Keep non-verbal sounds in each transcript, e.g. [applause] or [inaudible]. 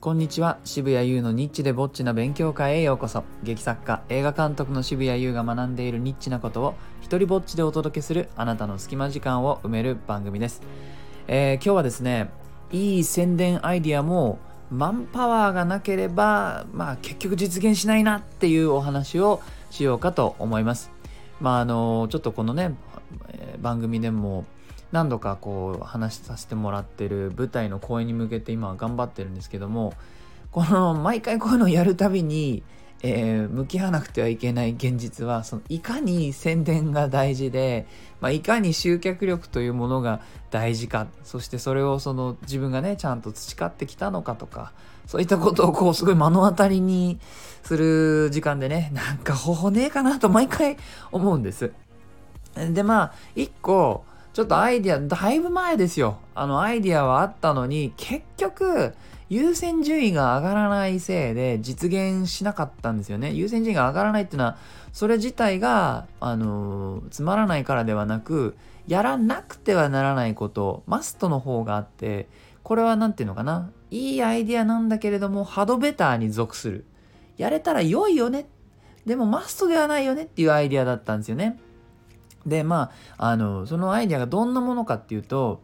こんにちは。渋谷優のニッチでぼっちな勉強会へようこそ。劇作家映画監督の渋谷優が学んでいるニッチなことを一人ぼっちでお届けするあなたの隙間時間を埋める番組です、えー、今日はですねいい宣伝アイディアもマンパワーがなければまあ結局実現しないなっていうお話をしようかと思います。まああのちょっとこのね、番組でも何度かこう話させてもらってる舞台の公演に向けて今は頑張ってるんですけどもこの毎回こういうのをやるたびに、えー、向き合わなくてはいけない現実はそのいかに宣伝が大事で、まあ、いかに集客力というものが大事かそしてそれをその自分がねちゃんと培ってきたのかとかそういったことをこうすごい目の当たりにする時間でねなんか方法ねえかなと毎回思うんです。でまあ一個ちょっとアイディア、だいぶ前ですよ。あの、アイディアはあったのに、結局、優先順位が上がらないせいで実現しなかったんですよね。優先順位が上がらないっていうのは、それ自体が、あの、つまらないからではなく、やらなくてはならないこと、マストの方があって、これは何て言うのかな。いいアイディアなんだけれども、ハドベターに属する。やれたら良いよね。でもマストではないよねっていうアイディアだったんですよね。でまああのそのアイデアがどんなものかっていうと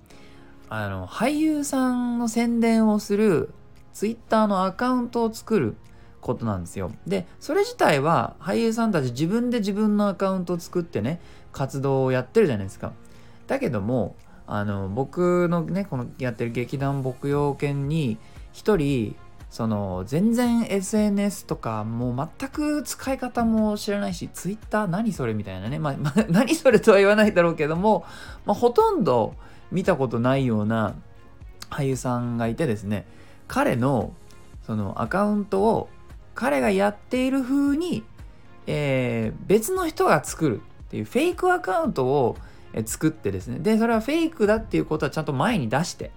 あの俳優さんの宣伝をするツイッターのアカウントを作ることなんですよ。でそれ自体は俳優さんたち自分で自分のアカウントを作ってね活動をやってるじゃないですか。だけどもあの僕のねこのやってる劇団牧羊犬に一人その全然 SNS とかもう全く使い方も知らないし Twitter 何それみたいなね、まあ、[laughs] 何それとは言わないだろうけども、まあ、ほとんど見たことないような俳優さんがいてですね。彼のそのアカウントを彼がやっている風に、えー、別の人が作るっていうフェイクアカウントを作ってですね。でそれはフェイクだっていうことはちゃんと前に出して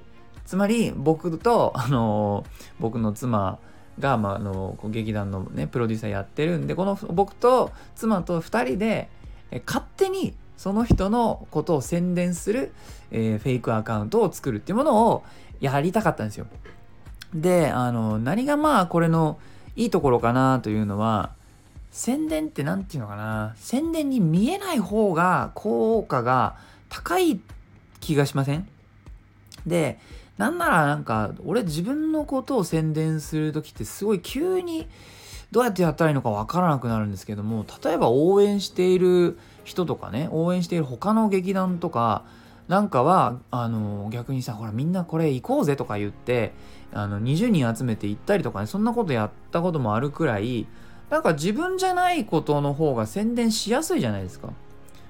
つまり僕と、あの僕の妻が、まあ、あの劇団のねプロデューサーやってるんでこの僕と妻と2人で勝手にその人のことを宣伝する、えー、フェイクアカウントを作るっていうものをやりたかったんですよ。であの何がまあこれのいいところかなというのは宣伝って何て言うのかな宣伝に見えない方が効果が高い気がしません？でなんならなんか俺自分のことを宣伝する時ってすごい急にどうやってやったらいいのかわからなくなるんですけども例えば応援している人とかね応援している他の劇団とかなんかはあの逆にさほらみんなこれ行こうぜとか言ってあの20人集めて行ったりとかねそんなことやったこともあるくらいなんか自分じゃないことの方が宣伝しやすいじゃないですか。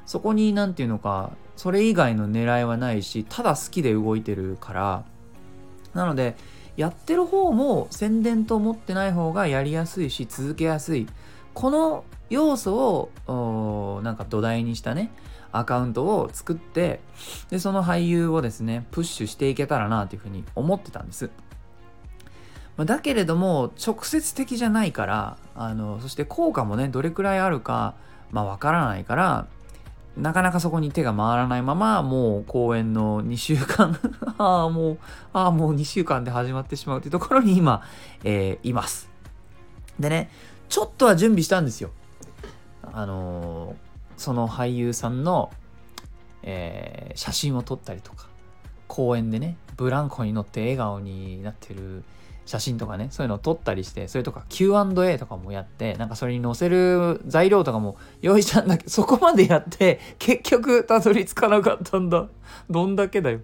そこに何て言うのかそれ以外の狙いはないしただ好きで動いてるからなのでやってる方も宣伝と思ってない方がやりやすいし続けやすいこの要素をなんか土台にしたねアカウントを作ってでその俳優をですねプッシュしていけたらなというふうに思ってたんです。だけれども直接的じゃないからあのそして効果もねどれくらいあるかまあわからないからなかなかそこに手が回らないまま、もう公演の2週間 [laughs] ああ、もう、ああ、もう2週間で始まってしまうというところに今、えー、います。でね、ちょっとは準備したんですよ。あのー、その俳優さんの、えー、写真を撮ったりとか、公演でね、ブランコに乗って笑顔になってる写真とかねそういうのを撮ったりしてそれとか Q&A とかもやってなんかそれに載せる材料とかも用意したんだけど [laughs] そこまでやって結局たどり着かなかったんだ。どんだけだよ。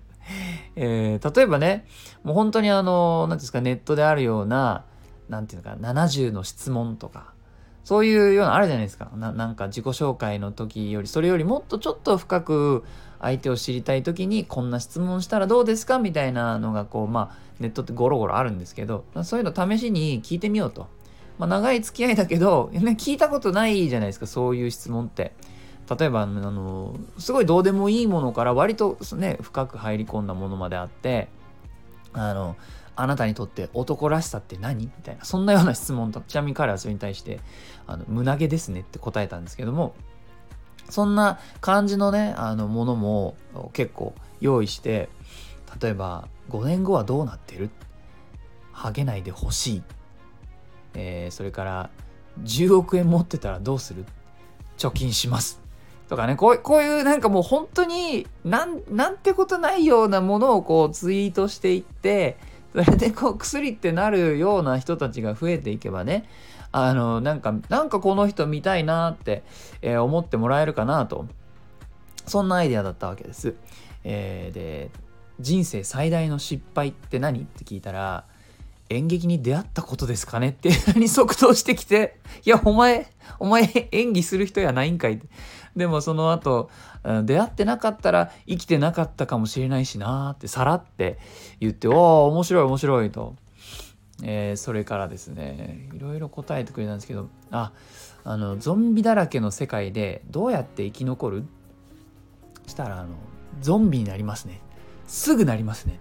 えー、例えばねもう本当にあの何ですかネットであるような何て言うのか70の質問とかそういうようなあるじゃないですか。なんか自己紹介の時よりそれよりもっとちょっと深く相手を知りたい時にこんな質問したらどうですかみたいなのがこうまあネットってゴロゴロあるんですけどそういうの試しに聞いてみようと。まあ、長い付き合いだけど、ね、聞いたことないじゃないですかそういう質問って。例えばあのすごいどうでもいいものから割とね深く入り込んだものまであってあのあなたにとって男らしさって何？みたいなそんなような質問とちなみに彼はそれに対してあの胸毛ですねって答えたんですけどもそんな感じのねあのものも結構用意して例えば5年後はどうなってる？ハゲないでほしい、えー、それから10億円持ってたらどうする？貯金します。とかねこうこういうなんかもう本当になんなんてことないようなものをこうツイートしていってそれでこう薬ってなるような人たちが増えていけばねあのなんかなんかこの人見たいなって、えー、思ってもらえるかなとそんなアイデアだったわけです。えー、で人生最大の失敗って何？って聞いたら演劇に出会ったことですかね？っていうに即答してきて、いや、お前、お前演技する人やないんかい。でもその後、出会ってなかったら生きてなかったかもしれないしなってさらって言って、おお、面白い面白いと。えー、それからですね、いろいろ答えてくれたんですけど、あ、あの、ゾンビだらけの世界でどうやって生き残る？したら、あの、ゾンビになりますね。すぐなりますね。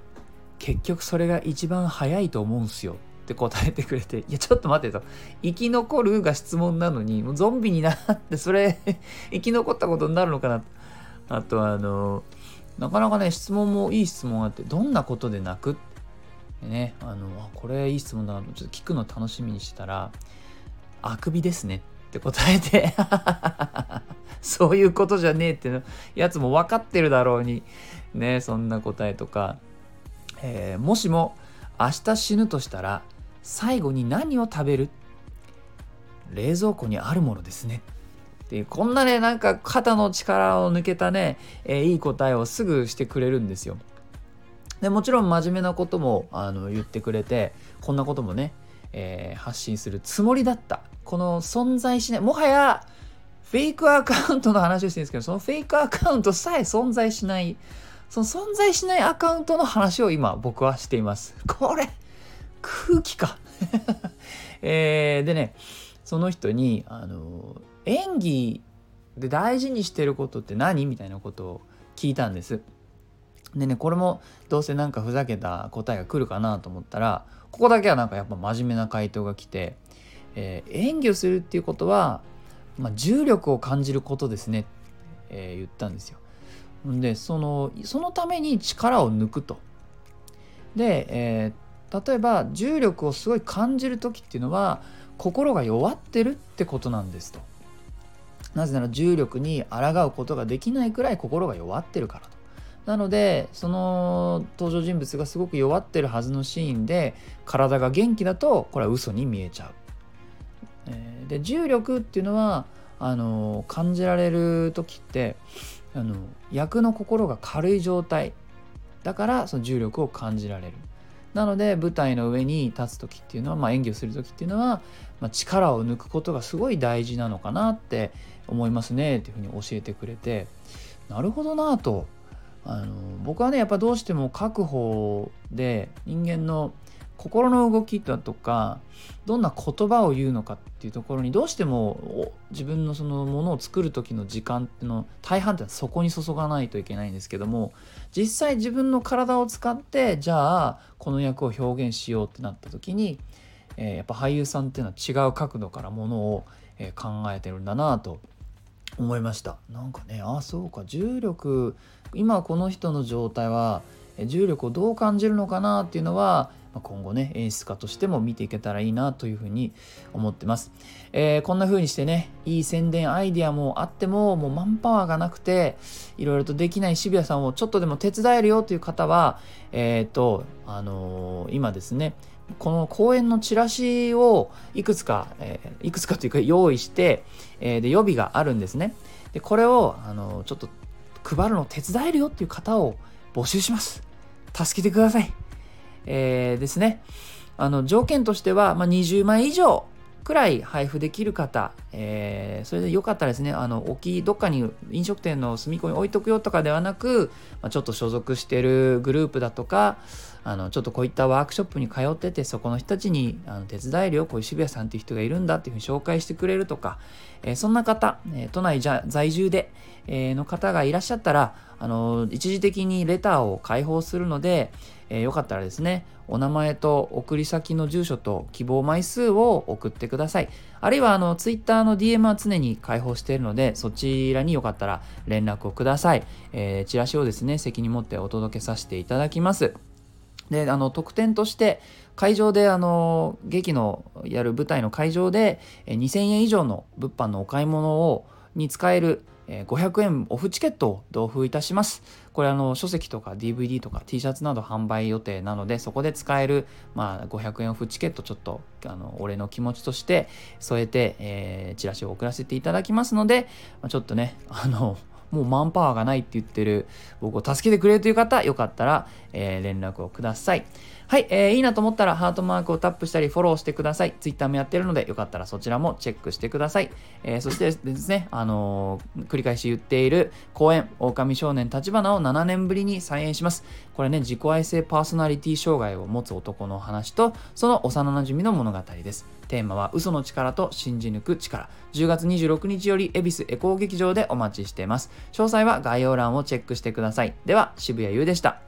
結局それが一番早いと思うんすよって答えてくれて、いや、ちょっと待ってと。生き残るが質問なのに、もうゾンビになってそれ [laughs] 生き残ったことになるのかな。あと、あの、なかなかね、質問もいい質問があって、どんなことで泣く？ね、あの、これいい質問だなと、ちょっと聞くの楽しみにしたら、あくびですね。って答えて。[laughs] そういうことじゃねえってのやつも分かってるだろうに、ね、そんな答えとか、えー、もしも明日死ぬとしたら最後に何を食べる？冷蔵庫にあるものですね。ってこんなねなんか肩の力を抜けたね、えー、いい答えをすぐしてくれるんですよ。でもちろん真面目なこともあの言ってくれてこんなこともね、えー、発信するつもりだったこの存在しないもはやフェイクアカウントの話をしてるんですけどそのフェイクアカウントさえ存在しないその存在しないアカウントの話を今僕はしています。これ、空気か。[laughs] えー、でね、その人に、あの、演技で大事にしてることって何？みたいなことを聞いたんです。でね、これもどうせなんかふざけた答えが来るかなと思ったら、ここだけはなんかやっぱ真面目な回答が来て、えー、演技をするっていうことは、まあ、重力を感じることですね、えー、言ったんですよ。でそのそのために力を抜くと。で、えー、例えば重力をすごい感じる時っていうのは心が弱ってるってことなんですと。なぜなら重力に抗うことができないくらい心が弱ってるからと。なのでその登場人物がすごく弱ってるはずのシーンで体が元気だとこれは嘘に見えちゃう。えー、で重力っていうのはあの感じられる時ってあの役の心が軽い状態。だからその重力を感じられる。なので舞台の上に立つ時っていうのは、まあ、演技をする時っていうのは、まあ、力を抜くことがすごい大事なのかなって思いますねっていうふうに教えてくれて。なるほどなと。あの僕はねやっぱどうしても確保で人間の心の動きだとかどんな言葉を言うのかっていうところにどうしても自分のそのものを作る時の時間っての大半ってのはそこに注がないといけないんですけども実際自分の体を使ってじゃあこの役を表現しようってなった時に、えー、やっぱ俳優さんっていうのは違う角度からものを、え、考えてるんだなと思いました。なんかねあそうか。重力今この人の状態は重力をどう感じるのかなっていうのは今後ね演出家としても見ていけたらいいなというふうに思ってます、えー、こんな風にしてねいい宣伝アイディアもあってももうマンパワーがなくていろいろとできない渋谷さんをちょっとでも手伝えるよという方はえっ、ー、とあのー、今ですねこの公演のチラシをいくつか、えー、いくつかというか用意して、えー、で予備があるんですね。でこれをあのちょっと配るのを手伝えるよっていう方を募集します。助けてください。えー、ですね。あの条件としては、まあ、20枚以上くらい配布できる方、えー、それでよかったらですね、あの、大きどっかに飲食店の隅っこに置いとくよとかではなく、まあ、ちょっと所属してるグループだとか、あの、ちょっとこういったワークショップに通ってて、そこの人たちにあの手伝えるよ、こういう渋谷さんっていう人がいるんだっていうふうに紹介してくれるとか、えー、そんな方、えー、都内じゃ在住で、えー、の方がいらっしゃったら、あの、一時的にレターを開放するので、えー、よかったらですね、お名前と送り先の住所と希望枚数を送ってください。あるいは、あの、Twitter の DM は常に開放しているので、そちらによかったら連絡をください。え、チラシをですね、責任持ってお届けさせていただきます。であの特典として会場であの劇のやる舞台の会場で2000円以上の物販のお買い物をに使える500円オフチケットを同封いたします。これあの書籍とか DVD とか T シャツなど販売予定なのでそこで使える、まあ、500円オフチケットちょっとあの俺の気持ちとして添えて、えー、チラシを送らせていただきますので、ちょっとねあのもうマンパワーがないって言ってる僕を助けてくれるという方よかったら、えー、連絡をください。はい、えー、いいなと思ったらハートマークをタップしたりフォローしてください。Twitter もやってるのでよかったらそちらもチェックしてください。えー、そしてですね、あのー、繰り返し言っている公演、狼少年立花を7年ぶりに再演します。これね、自己愛性パーソナリティ障害を持つ男の話と、その幼馴染の物語です。テーマは嘘の力と信じ抜く力。10月26日より恵比寿エコー劇場でお待ちしています。詳細は概要欄をチェックしてください。では、渋谷優でした。